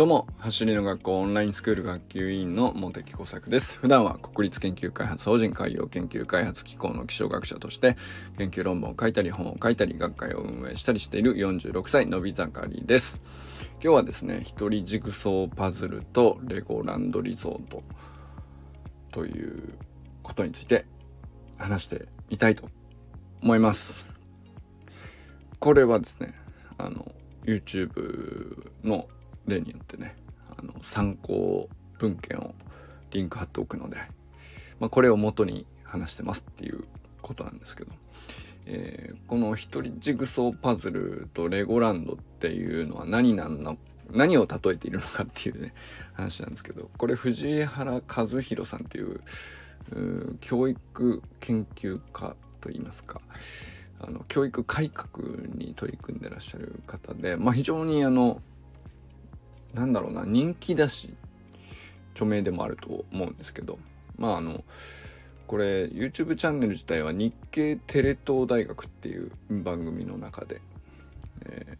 どうも、走りの学校オンラインスクール学級委員の茂木耕作です。普段は国立研究開発法人海洋研究開発機構の気象学者として、研究論文を書いたり、本を書いたり、学会を運営したりしている46歳のび盛りです。今日はですね、一人ジグソーパズルとレゴランドリゾートということについて話してみたいと思います。これはですね、あの、YouTube の例によってねあの参考文献をリンク貼っておくので、まあ、これを元に話してますっていうことなんですけど、えー、この一人ジグソーパズルとレゴランドっていうのは何なんの何を例えているのかっていうね話なんですけどこれ藤原和弘さんっていう教育研究家といいますかあの教育改革に取り組んでらっしゃる方で、まあ、非常にあのなんだろうな人気だし著名でもあると思うんですけどまああのこれ YouTube チャンネル自体は日経テレ東大学っていう番組の中で、え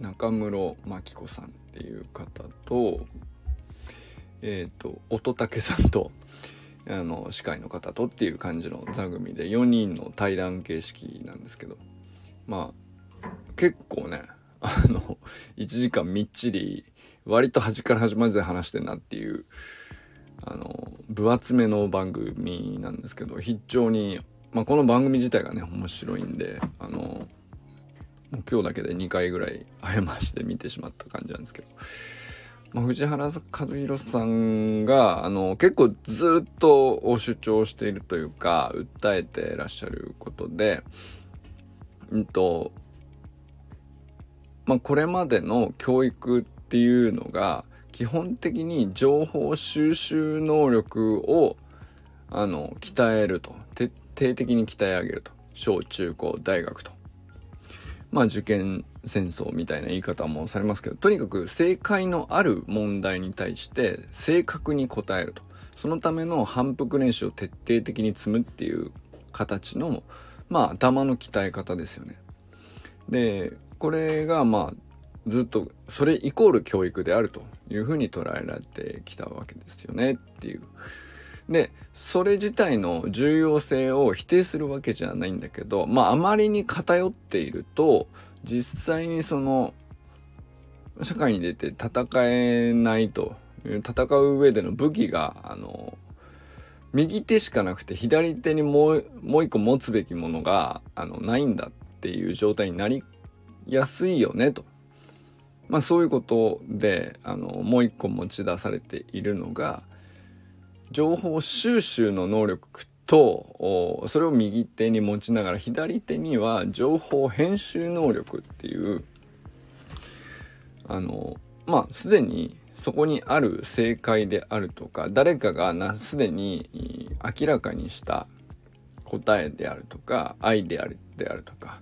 ー、中室真紀子さんっていう方とえっ、ー、と乙武さんとあの司会の方とっていう感じの座組で4人の対談形式なんですけどまあ結構ねあの1時間みっちり割と端から端まで話してんなっていうあの分厚めの番組なんですけど非常に、まあ、この番組自体がね面白いんであの今日だけで2回ぐらい謝して見てしまった感じなんですけど、まあ、藤原和弘さんがあの結構ずっと主張しているというか訴えてらっしゃることでうんとまあ、これまでの教育っていうのが基本的に情報収集能力をあの鍛えると。徹底的に鍛え上げると。小中高大学と。まあ受験戦争みたいな言い方もされますけどとにかく正解のある問題に対して正確に答えると。そのための反復練習を徹底的に積むっていう形のまあ頭の鍛え方ですよね。でこれがまあずっとそれイコール教育であるというふうに捉えられてきたわけですよねっていう。で、それ自体の重要性を否定するわけじゃないんだけど、まああまりに偏っていると、実際にその、社会に出て戦えないと、戦う上での武器が、あの、右手しかなくて左手にもう、もう一個持つべきものが、あの、ないんだっていう状態になり安いよねと。まあそういうことで、あの、もう一個持ち出されているのが、情報収集の能力と、それを右手に持ちながら、左手には情報編集能力っていう、あの、まあすでにそこにある正解であるとか、誰かがな、すでに明らかにした答えであるとか、愛であるであるとか、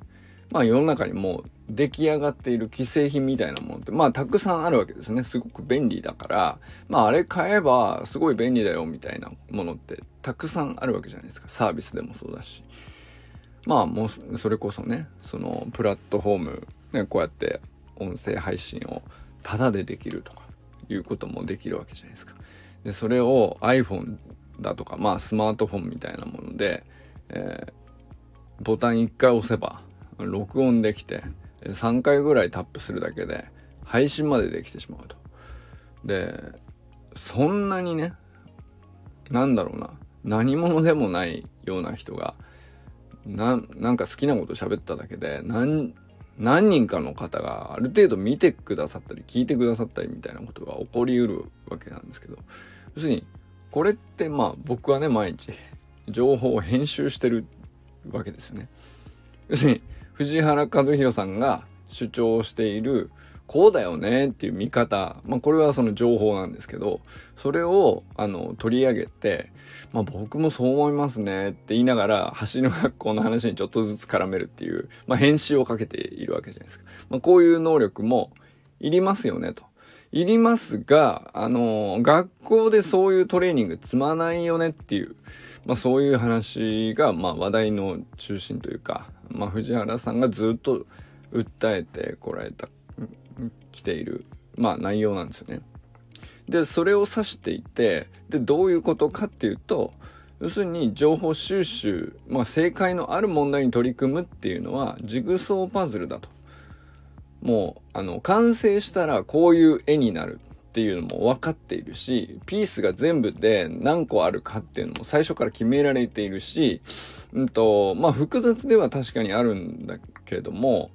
まあ世の中にもう出来上がっている既製品みたいなものって、まあたくさんあるわけですね。すごく便利だから、まああれ買えばすごい便利だよみたいなものってたくさんあるわけじゃないですか。サービスでもそうだし。まあもうそれこそね、そのプラットフォーム、ね、こうやって音声配信をタダでできるとかいうこともできるわけじゃないですか。で、それを iPhone だとか、まあスマートフォンみたいなもので、えー、ボタン1回押せば録音できて、3回ぐらいタップするだけで配信までできてしまうと。で、そんなにね、なんだろうな、何者でもないような人が、な、なんか好きなこと喋っただけで、何、何人かの方がある程度見てくださったり聞いてくださったりみたいなことが起こりうるわけなんですけど、要するに、これってまあ僕はね、毎日情報を編集してるわけですよね。要するに、藤原和弘さんが主張している、こうだよねっていう見方。まあこれはその情報なんですけど、それをあの取り上げて、まあ僕もそう思いますねって言いながら、橋の学校の話にちょっとずつ絡めるっていう、まあ編集をかけているわけじゃないですか。まあこういう能力もいりますよねと。いりますが、あの、学校でそういうトレーニング積まないよねっていう、まあそういう話が、まあ話題の中心というか、まあ、藤原さんがずっと訴えてこられた、来ている、まあ、内容なんですよね。で、それを指していて、で、どういうことかっていうと、要するに情報収集、まあ正解のある問題に取り組むっていうのはジグソーパズルだと。もう、あの、完成したらこういう絵になるっていうのも分かっているし、ピースが全部で何個あるかっていうのも最初から決められているし、うんと、まあ複雑では確かにあるんだけども、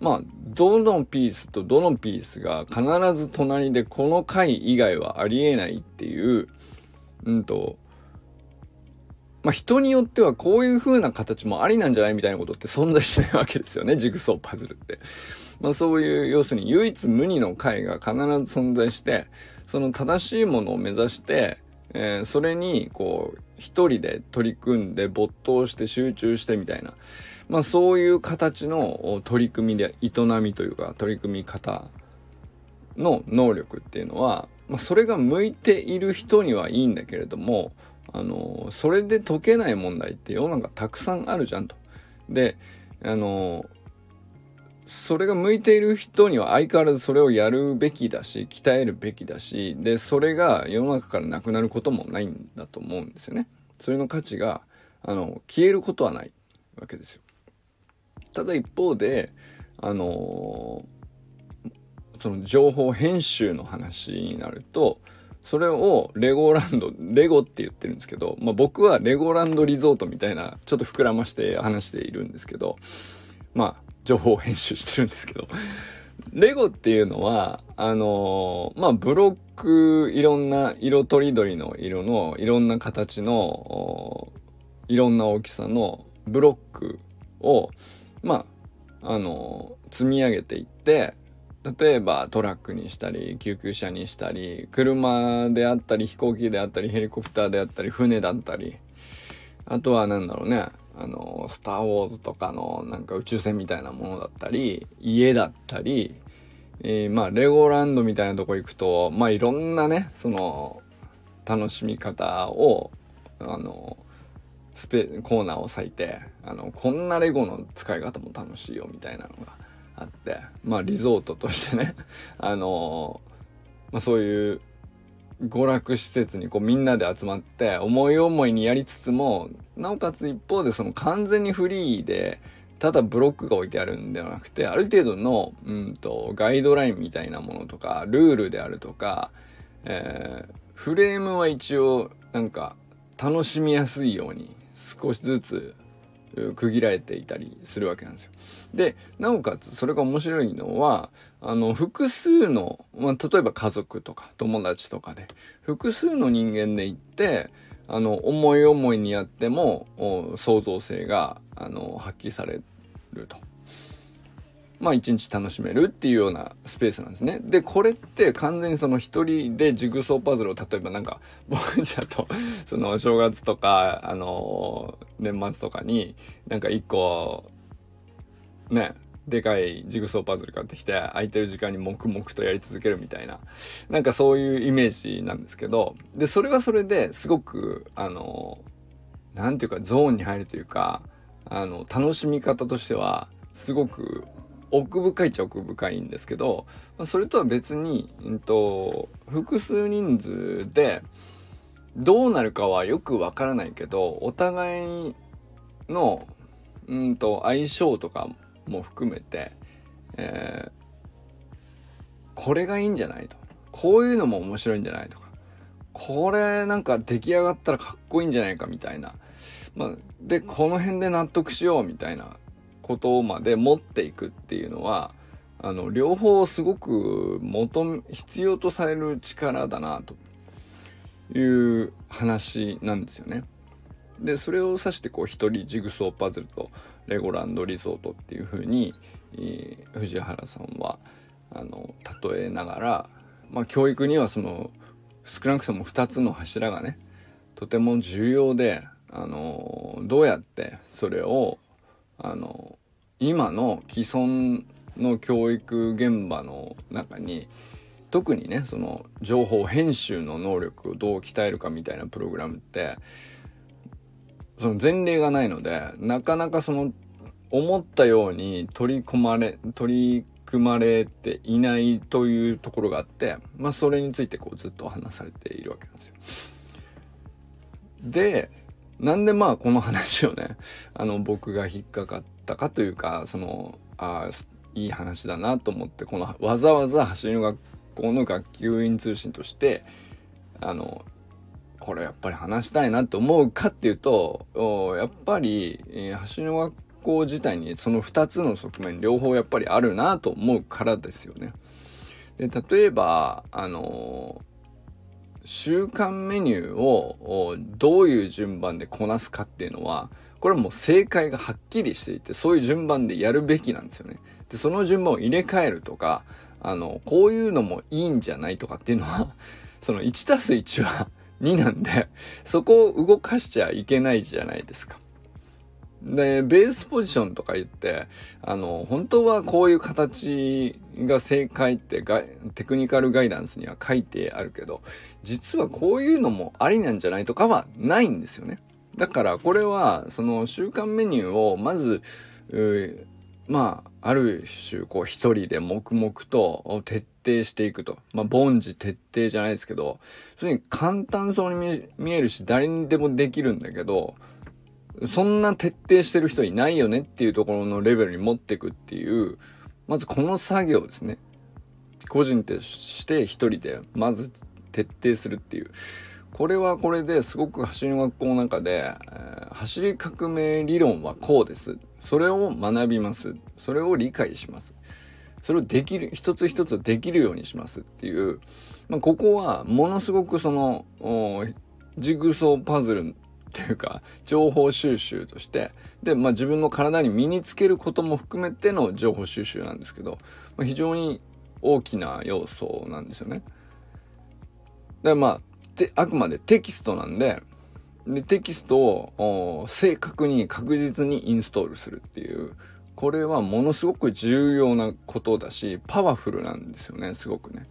まあ、どのピースとどのピースが必ず隣でこの回以外はありえないっていう、うんと、まあ人によってはこういう風な形もありなんじゃないみたいなことって存在しないわけですよね、ジグソーパズルって。まあそういう、要するに唯一無二の回が必ず存在して、その正しいものを目指して、えー、それに、こう、一人で取り組んで没頭して集中してみたいな。まあそういう形の取り組みで、営みというか取り組み方の能力っていうのは、まあそれが向いている人にはいいんだけれども、あの、それで解けない問題って世の中たくさんあるじゃんと。で、あの、それが向いている人には相変わらずそれをやるべきだし、鍛えるべきだし、で、それが世の中からなくなることもないんだと思うんですよね。それの価値が、あの、消えることはないわけですよ。ただ一方で、あのその情報編集の話になると、それをレゴランド、レゴって言ってるんですけど、まあ僕はレゴランドリゾートみたいな、ちょっと膨らまして話しているんですけど、まあ情報編集してるんですけど、レゴっていうのは、あのー、まあ、ブロック、いろんな色とりどりの色の、いろんな形の、いろんな大きさのブロックを、まあ、あのー、積み上げていって、例えばトラックにしたり、救急車にしたり、車であったり、飛行機であったり、ヘリコプターであったり、船だったり、あとはなんだろうね、あの、スター・ウォーズとかのなんか宇宙船みたいなものだったり、家だったり、えー、まあ、レゴランドみたいなとこ行くと、まあ、いろんなね、その、楽しみ方を、あの、スペ、コーナーを割いて、あの、こんなレゴの使い方も楽しいよみたいなのがあって、まあ、リゾートとしてね、あの、まあ、そういう娯楽施設にこうみんなで集まって思い思いにやりつつも、なおかつ一方でその完全にフリーで、ただブロックが置いてあるんではなくて、ある程度の、うんと、ガイドラインみたいなものとか、ルールであるとか、えー、フレームは一応、なんか、楽しみやすいように、少しずつ区切られていたりするわけなんですよ。で、なおかつそれが面白いのは、あの、複数の、まあ、例えば家族とか友達とかで、複数の人間で行って、あの、思い思いにやっても、創造性が、あの、発揮されると。まあ一日楽しめるっていうようなスペースなんですね。で、これって完全にその一人でジグソーパズルを例えばなんか、僕ちゃんと、その正月とか、あの、年末とかになんか一個、ね、でかいジグソーパズル買ってきて、空いてる時間に黙々とやり続けるみたいな、なんかそういうイメージなんですけど、で、それはそれですごく、あの、なんていうかゾーンに入るというか、あの、楽しみ方としては、すごく奥深いっちゃ奥深いんですけど、それとは別に、うんと、複数人数で、どうなるかはよくわからないけど、お互いの、うんと、相性とかも含めて、えー、これがいいんじゃないと。こういうのも面白いんじゃないとか。これなんか出来上がったらかっこいいんじゃないかみたいな。まあ、で、この辺で納得しようみたいなことまで持っていくっていうのは、あの、両方すごく求め、必要とされる力だな、という話なんですよね。で、それを指してこう一人ジグソーパズルとレゴランドリゾートっていう風に、えー、藤原さんは、あの、例えながら、まあ教育にはその、少なくとも2つの柱がね、とても重要で、あの、どうやってそれをあの今の既存の教育現場の中に特にねその情報編集の能力をどう鍛えるかみたいなプログラムってその前例がないのでなかなかその思ったように取り込まれ取り含まれていないというところがあって、まあそれについてこうずっと話されているわけなんですよ。で、なんでまあこの話をね、あの僕が引っかかったかというか、その、ああ、いい話だなと思って、このわざわざ走りの学校の学級委員通信として、あの、これやっぱり話したいなって思うかっていうと、やっぱり、えー、橋の学校自体にその2つの側面両方やっぱりあるなと思うからですよね。で、例えば、あの週間メニューをどういう順番でこなすかっていうのは、これはもう正解がはっきりしていて、そういう順番でやるべきなんですよね。で、その順番を入れ替えるとか、あの、こういうのもいいんじゃないとかっていうのは、その1たす1は2なんで、そこを動かしちゃいけないじゃないですか。で、ベースポジションとか言って、あの、本当はこういう形が正解ってがテクニカルガイダンスには書いてあるけど、実はこういうのもありなんじゃないとかはないんですよね。だからこれは、その週間メニューをまず、まあ、ある種、こう一人で黙々と徹底していくと。まあ、凡事徹底じゃないですけど、それに簡単そうに見えるし、誰にでもできるんだけど、そんな徹底してる人いないよねっていうところのレベルに持っていくっていう、まずこの作業ですね。個人として一人でまず徹底するっていう。これはこれですごく走りの学校の中で、えー、走り革命理論はこうです。それを学びます。それを理解します。それをできる、一つ一つできるようにしますっていう、まあ、ここはものすごくその、ジグソーパズルっていうか、情報収集として、で、まあ自分の体に身につけることも含めての情報収集なんですけど、まあ、非常に大きな要素なんですよね。で、まあ、てあくまでテキストなんで、で、テキストを正確に確実にインストールするっていう、これはものすごく重要なことだし、パワフルなんですよね、すごくね。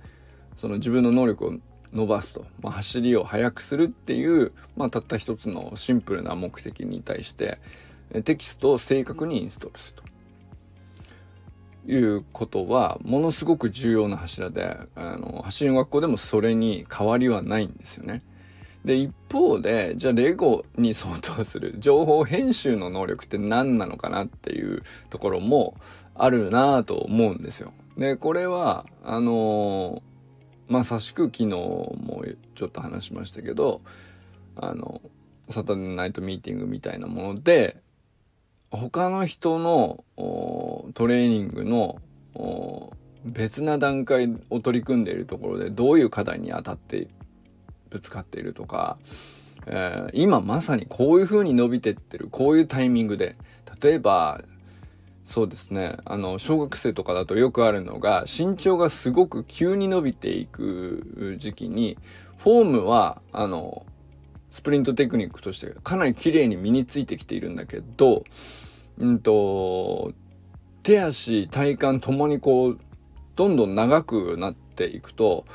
その自分の能力を伸ばすと、まあ、走りを速くするっていう、まあ、たった一つのシンプルな目的に対して、テキストを正確にインストールするということは、ものすごく重要な柱で、あの、走りの学校でもそれに変わりはないんですよね。で、一方で、じゃあレゴに相当する情報編集の能力って何なのかなっていうところもあるなぁと思うんですよ。で、これは、あのーまさしく昨日もちょっと話しましたけど、あの、サタデーナイトミーティングみたいなもので、他の人のトレーニングの別な段階を取り組んでいるところでどういう課題に当たってぶつかっているとか、えー、今まさにこういう風に伸びてってる、こういうタイミングで、例えばそうですね。あの、小学生とかだとよくあるのが、身長がすごく急に伸びていく時期に、フォームは、あの、スプリントテクニックとしてかなり綺麗に身についてきているんだけど、うんと、手足、体幹ともにこう、どんどん長くなっていくと、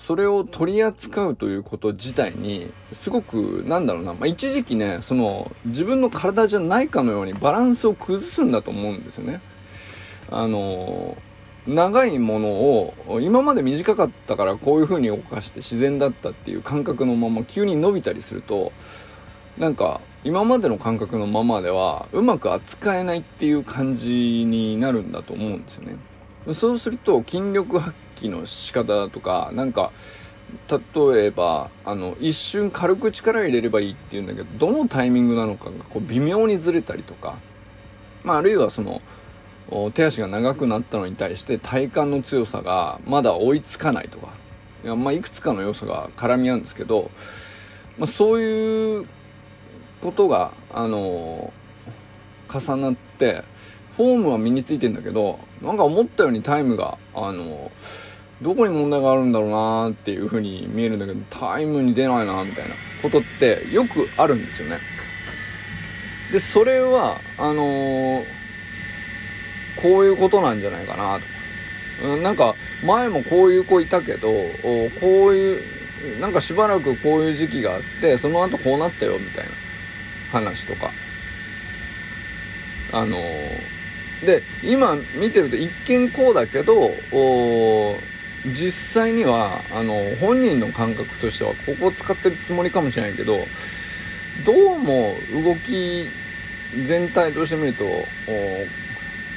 それを取り扱うということ自体に、すごく、なんだろうな、まあ、一時期ね、その、自分の体じゃないかのようにバランスを崩すんだと思うんですよね。あの、長いものを、今まで短かったからこういう風に動かして自然だったっていう感覚のまま急に伸びたりすると、なんか、今までの感覚のままでは、うまく扱えないっていう感じになるんだと思うんですよね。そうすると、筋力発揮の仕方とか、なんか、例えば、あの、一瞬軽く力入れればいいっていうんだけど、どのタイミングなのかがこう微妙にずれたりとか、まあ、あるいはその、手足が長くなったのに対して体幹の強さがまだ追いつかないとか、いやまあ、いくつかの要素が絡み合うんですけど、まあ、そういうことが、あの重なって、フォームは身についてんだけど、なんか思ったようにタイムが、あの、どこに問題があるんだろうなっていう風に見えるんだけど、タイムに出ないなみたいなことってよくあるんですよね。で、それは、あのー、こういうことなんじゃないかなと。うん、なんか、前もこういう子いたけど、こういう、なんかしばらくこういう時期があって、その後こうなったよ、みたいな話とか。あのーで今見てると一見こうだけど実際にはあの本人の感覚としてはここを使ってるつもりかもしれないけどどうも動き全体として見ると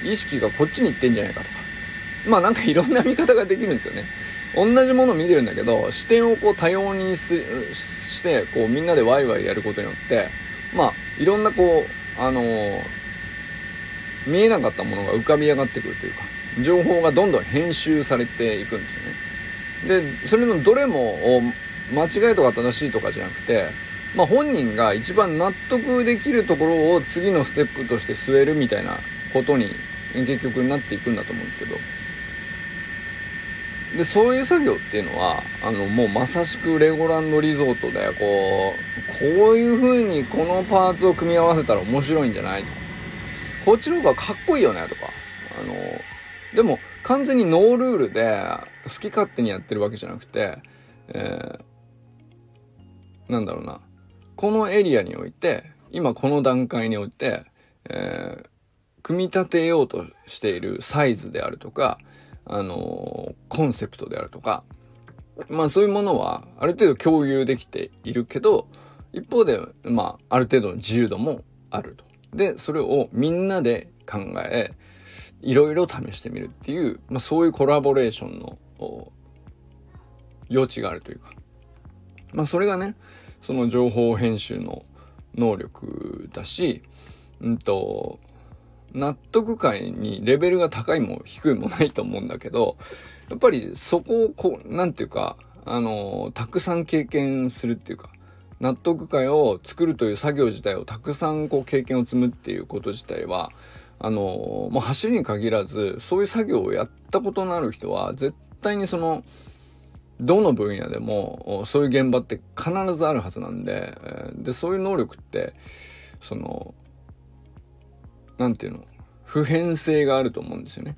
意識がこっちに行ってんじゃないかとか。まあなんかいろんな見方ができるんですよね。同じものを見てるんだけど視点をこう多様にしてこうみんなでワイワイやることによってまあいろんなこうあのー、見えなかったものが浮かび上がってくるというか情報がどんどん編集されていくんですよね。でそれのどれも間違いとか正しいとかじゃなくてまあ、本人が一番納得できるところを次のステップとして据えるみたいなことに結局なっていくんだと思うんですけど。でそういう作業っていうのはあのもうまさしくレゴランドリゾートでこうこういう風にこのパーツを組み合わせたら面白いんじゃないとか。こっちの方がかっこいいよねとかあのでも完全にノールールで好き勝手にやってるわけじゃなくて、えー、なんだろうなこのエリアにおいて、今この段階において、えー、組み立てようとしているサイズであるとか、あのー、コンセプトであるとか、まあそういうものはある程度共有できているけど、一方で、まあある程度の自由度もあると。で、それをみんなで考え、いろいろ試してみるっていう、まあそういうコラボレーションの余地があるというか。まあそれがね、その情報編集の能力だし、うんと、納得感にレベルが高いも低いもないと思うんだけど、やっぱりそこをこう、なんていうか、あの、たくさん経験するっていうか、納得感を作るという作業自体をたくさんこう経験を積むっていうこと自体は、あの、もう走りに限らず、そういう作業をやったことのある人は、絶対にその、どの分野でもそういう現場って必ずあるはずなんででそういう能力ってその何て言うの普遍性があると思うんですよね。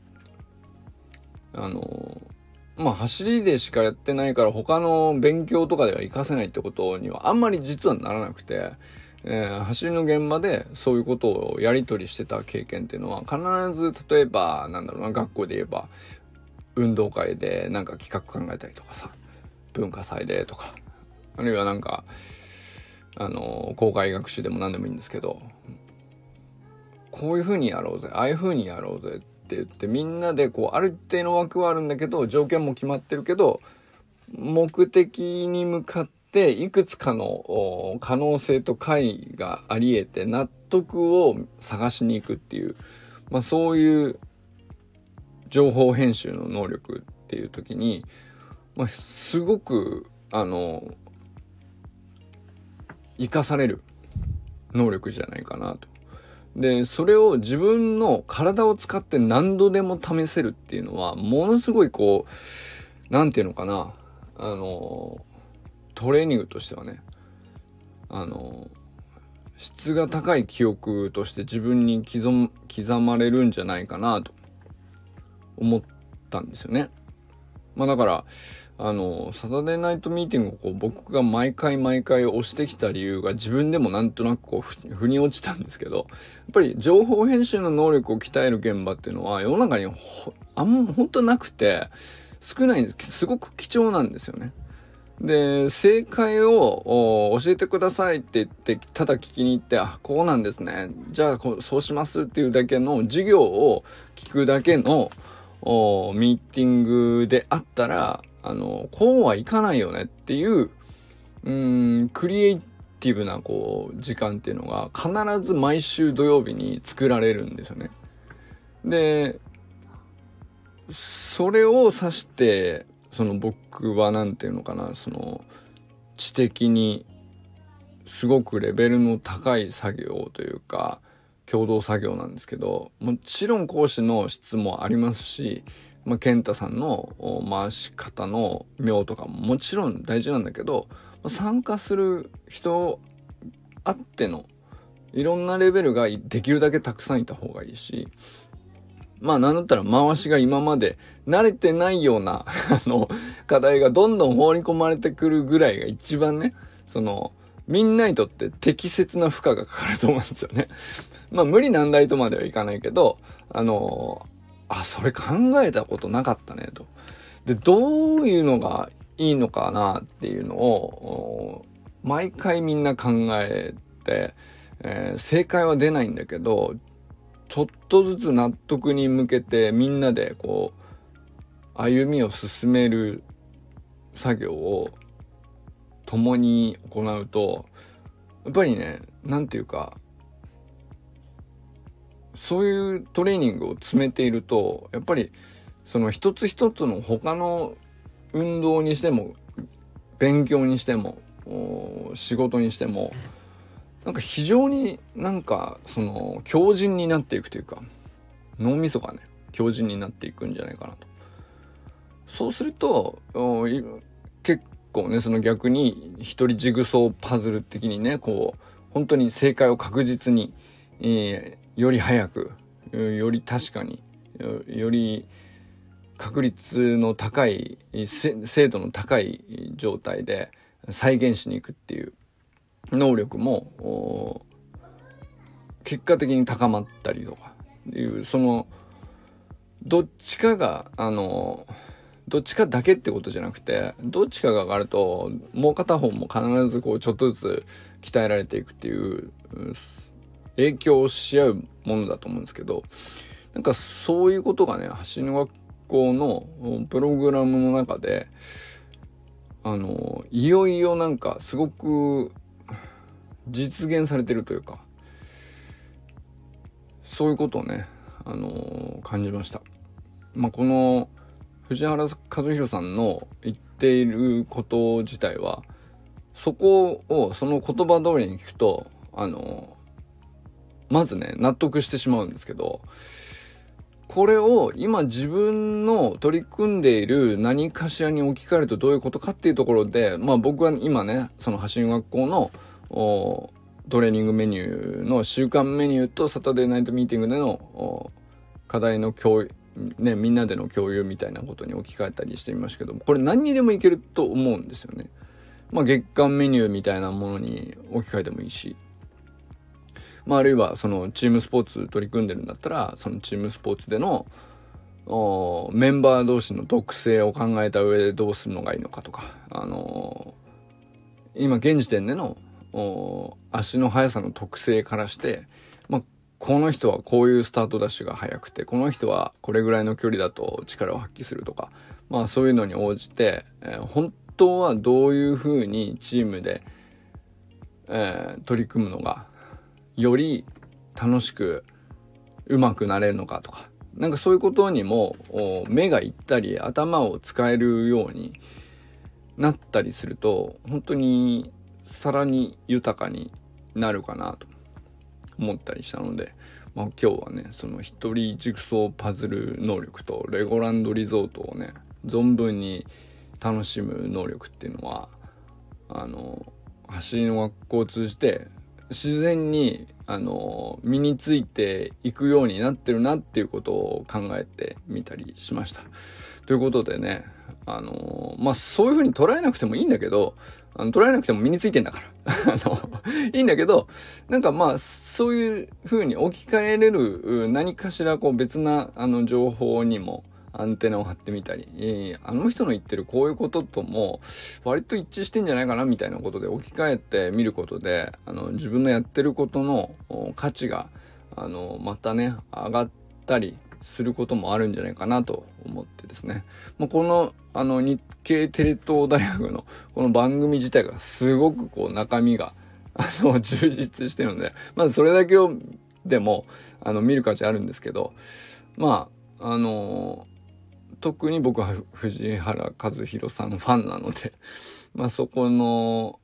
あのまあ走りでしかやってないから他の勉強とかでは活かせないってことにはあんまり実はならなくて、えー、走りの現場でそういうことをやり取りしてた経験っていうのは必ず例えばなんだろうな学校で言えば運動会でなんか企画考えたりとかさ文化祭でとかあるいはなんかあの公開学習でも何でもいいんですけどこういう風にやろうぜああいう風にやろうぜって言ってみんなでこうある一定の枠はあるんだけど条件も決まってるけど目的に向かっていくつかの可能性と解があり得て納得を探しに行くっていう、まあ、そういう情報編集の能力っていう時に、まあ、すごくあの生かされる能力じゃないかなと。で、それを自分の体を使って何度でも試せるっていうのは、ものすごいこう、なんていうのかな、あの、トレーニングとしてはね、あの、質が高い記憶として自分に刻刻まれるんじゃないかなと思ったんですよね。まあだから、あの、サタデーナイトミーティングをこう僕が毎回毎回押してきた理由が自分でもなんとなくこう腑に落ちたんですけど、やっぱり情報編集の能力を鍛える現場っていうのは世の中にあんま本当なくて少ないんです。すごく貴重なんですよね。で、正解を教えてくださいって言って、ただ聞きに行って、あ、こうなんですね。じゃあそうしますっていうだけの授業を聞くだけのミーティングであったら、あの、こうはいかないよねっていう、うん、クリエイティブな、こう、時間っていうのが必ず毎週土曜日に作られるんですよね。で、それを指して、その僕は何て言うのかな、その、知的にすごくレベルの高い作業というか、共同作業なんですけど、もちろん講師の質もありますし、まあ、健太さんの回し方の妙とかももちろん大事なんだけど、ま参加する人あってのいろんなレベルができるだけたくさんいた方がいいし、まあなんだったら回しが今まで慣れてないような あの、課題がどんどん放り込まれてくるぐらいが一番ね、その、みんなにとって適切な負荷がかかると思うんですよね。まあ無理難題とまではいかないけど、あのあ、それ考えたことなかったねと。で、どういうのがいいのかなっていうのを、毎回みんな考えて、えー、正解は出ないんだけど、ちょっとずつ納得に向けてみんなでこう、歩みを進める作業を共に行うと、やっぱりね、なんていうか、そういうトレーニングを詰めていると、やっぱりその一つ一つの他の運動にしても、勉強にしても、仕事にしても、なんか非常になんかその強靭になっていくというか、脳みそがね、強靭になっていくんじゃないかなと。そうすると、結構ね、その逆に一人ジグソーパズル的にね、こう、本当に正解を確実に、えー、より早く、より確かに、より確率の高い、精度の高い状態で再現しに行くっていう能力も、結果的に高まったりとかいう、その、どっちかが、あの、どっちかだけってことじゃなくて、どっちかが上がると、もう片方も必ずこう、ちょっとずつ鍛えられていくっていう、影響し合うものだと思うんですけど、なんかそういうことがね、橋の学校のプログラムの中で、あの、いよいよなんかすごく実現されてるというか、そういうことをね、あの感じました。まあ、この、藤原和弘さんの言っていること自体は、そこを、その言葉通りに聞くと、あのまずね、納得してしまうんですけど、これを今自分の取り組んでいる何かしらに置き換えるとどういうことかっていうところで、まあ僕は今ね、その橋学校のトレーニングメニューの週間メニューとサタデーナイトミーティングでの課題の共有、ね、みんなでの共有みたいなことに置き換えたりしてみましたけど、これ何にでもいけると思うんですよね。まあ月間メニューみたいなものに置き換えてもいいし、まあ、あるいはそのチームスポーツ取り組んでるんだったら、そのチームスポーツでのメンバー同士の特性を考えた上でどうするのがいいのかとか、あのー、今現時点での足の速さの特性からして、まあ、この人はこういうスタートダッシュが速くて、この人はこれぐらいの距離だと力を発揮するとか、まあそういうのに応じて、えー、本当はどういうふうにチームで、えー、取り組むのがより楽しく上手くなれるのかとか、なんかそういうことにも目がいったり頭を使えるようになったりすると、本当にさらに豊かになるかなと思ったりしたので、まあ今日はね、その一人ジグソーパズル能力とレゴランドリゾートをね、存分に楽しむ能力っていうのは、あの、走りの学校を通じて自然に、あの、身についていくようになってるなっていうことを考えてみたりしました。ということでね、あの、まあ、そういうふうに捉えなくてもいいんだけど、あの捉えなくても身についてんだから。あの、いいんだけど、なんかまあ、そういうふうに置き換えれる何かしらこう別なあの情報にも、アンテナを張ってみたり、えー、あの人の言ってるこういうこととも割と一致してんじゃないかなみたいなことで置き換えてみることで、あの、自分のやってることの価値が、あの、またね、上がったりすることもあるんじゃないかなと思ってですね。もうこの、あの、日経テレ東大学のこの番組自体がすごくこう中身が、あの、充実してるので、まずそれだけを、でも、あの、見る価値あるんですけど、まあ、あの特に僕は藤原和弘さんのファンなので、まあそこの、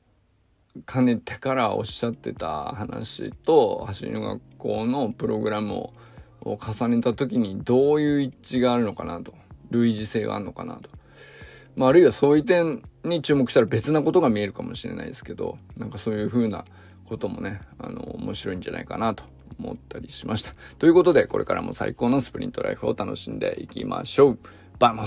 かねてからおっしゃってた話と、走りの学校のプログラムを重ねた時にどういう一致があるのかなと、類似性があるのかなと。まああるいはそういう点に注目したら別なことが見えるかもしれないですけど、なんかそういう風なこともね、あの、面白いんじゃないかなと思ったりしました。ということで、これからも最高のスプリントライフを楽しんでいきましょう。バモ